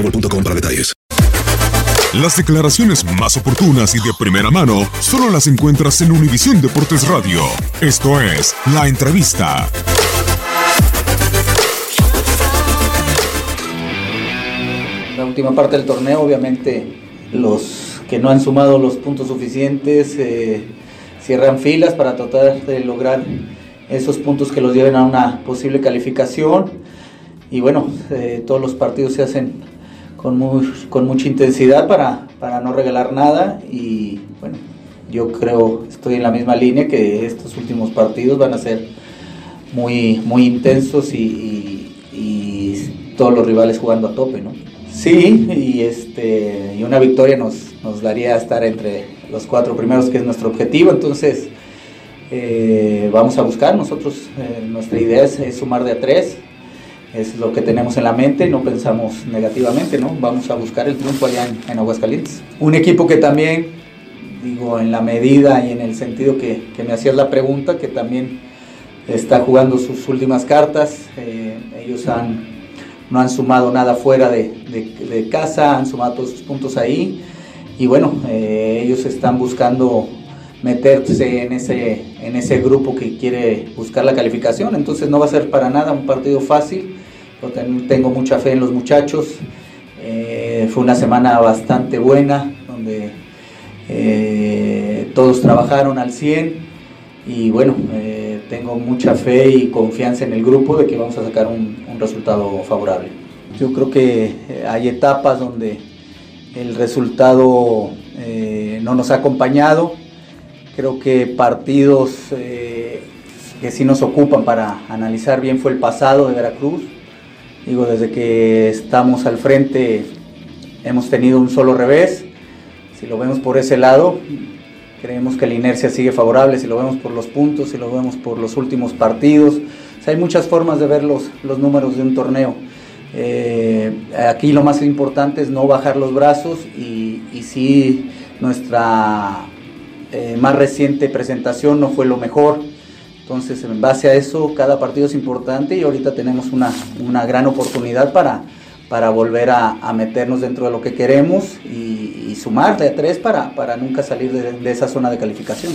boostmobile.com para detalles. Las declaraciones más oportunas y de primera mano solo las encuentras en Univisión Deportes Radio. Esto es La Entrevista. La última parte del torneo, obviamente, los que no han sumado los puntos suficientes eh, cierran filas para tratar de lograr esos puntos que los lleven a una posible calificación. Y bueno, eh, todos los partidos se hacen con, muy- con mucha intensidad para, para no regalar nada. Y bueno, yo creo, estoy en la misma línea que estos últimos partidos van a ser muy, muy intensos y, y- todos los rivales jugando a tope, ¿no? Sí, y, este, y una victoria nos, nos daría estar entre los cuatro primeros, que es nuestro objetivo. Entonces, eh, vamos a buscar. Nosotros, eh, nuestra idea es, es sumar de a tres. Es lo que tenemos en la mente, no pensamos negativamente, ¿no? Vamos a buscar el triunfo allá en, en Aguascalientes. Un equipo que también, digo, en la medida y en el sentido que, que me hacías la pregunta, que también está jugando sus últimas cartas. eh, ellos han, no han sumado nada fuera de, de- de casa, han sumado todos sus puntos ahí. Y bueno, eh, ellos están buscando meterse en ese, en ese grupo que quiere buscar la calificación. Entonces no va a ser para nada un partido fácil. Yo ten- tengo mucha fe en los muchachos. Eh, fue una semana bastante buena, donde eh, todos trabajaron al 100 y bueno, eh, tengo mucha fe y confianza en el grupo de que vamos a sacar un, un resultado favorable. Yo creo que eh, hay etapas donde el resultado eh, no nos ha acompañado. Creo que partidos eh, que sí nos ocupan para analizar bien fue el pasado de Veracruz. Digo, desde que estamos al frente hemos tenido un solo revés. Si lo vemos por ese lado, creemos que la inercia sigue favorable. Si lo vemos por los puntos, si lo vemos por los últimos partidos. Hay muchas formas de ver los, los números de un torneo. Eh, aquí lo más importante es no bajar los brazos y, y sí nuestra eh, más reciente presentación no fue lo mejor. Entonces, en base a eso, cada partido es importante y ahorita tenemos una, una gran oportunidad para, para volver a, meternos dentro de lo que queremos y, y sumar de a tres para, para nunca salir de esa zona de calificación.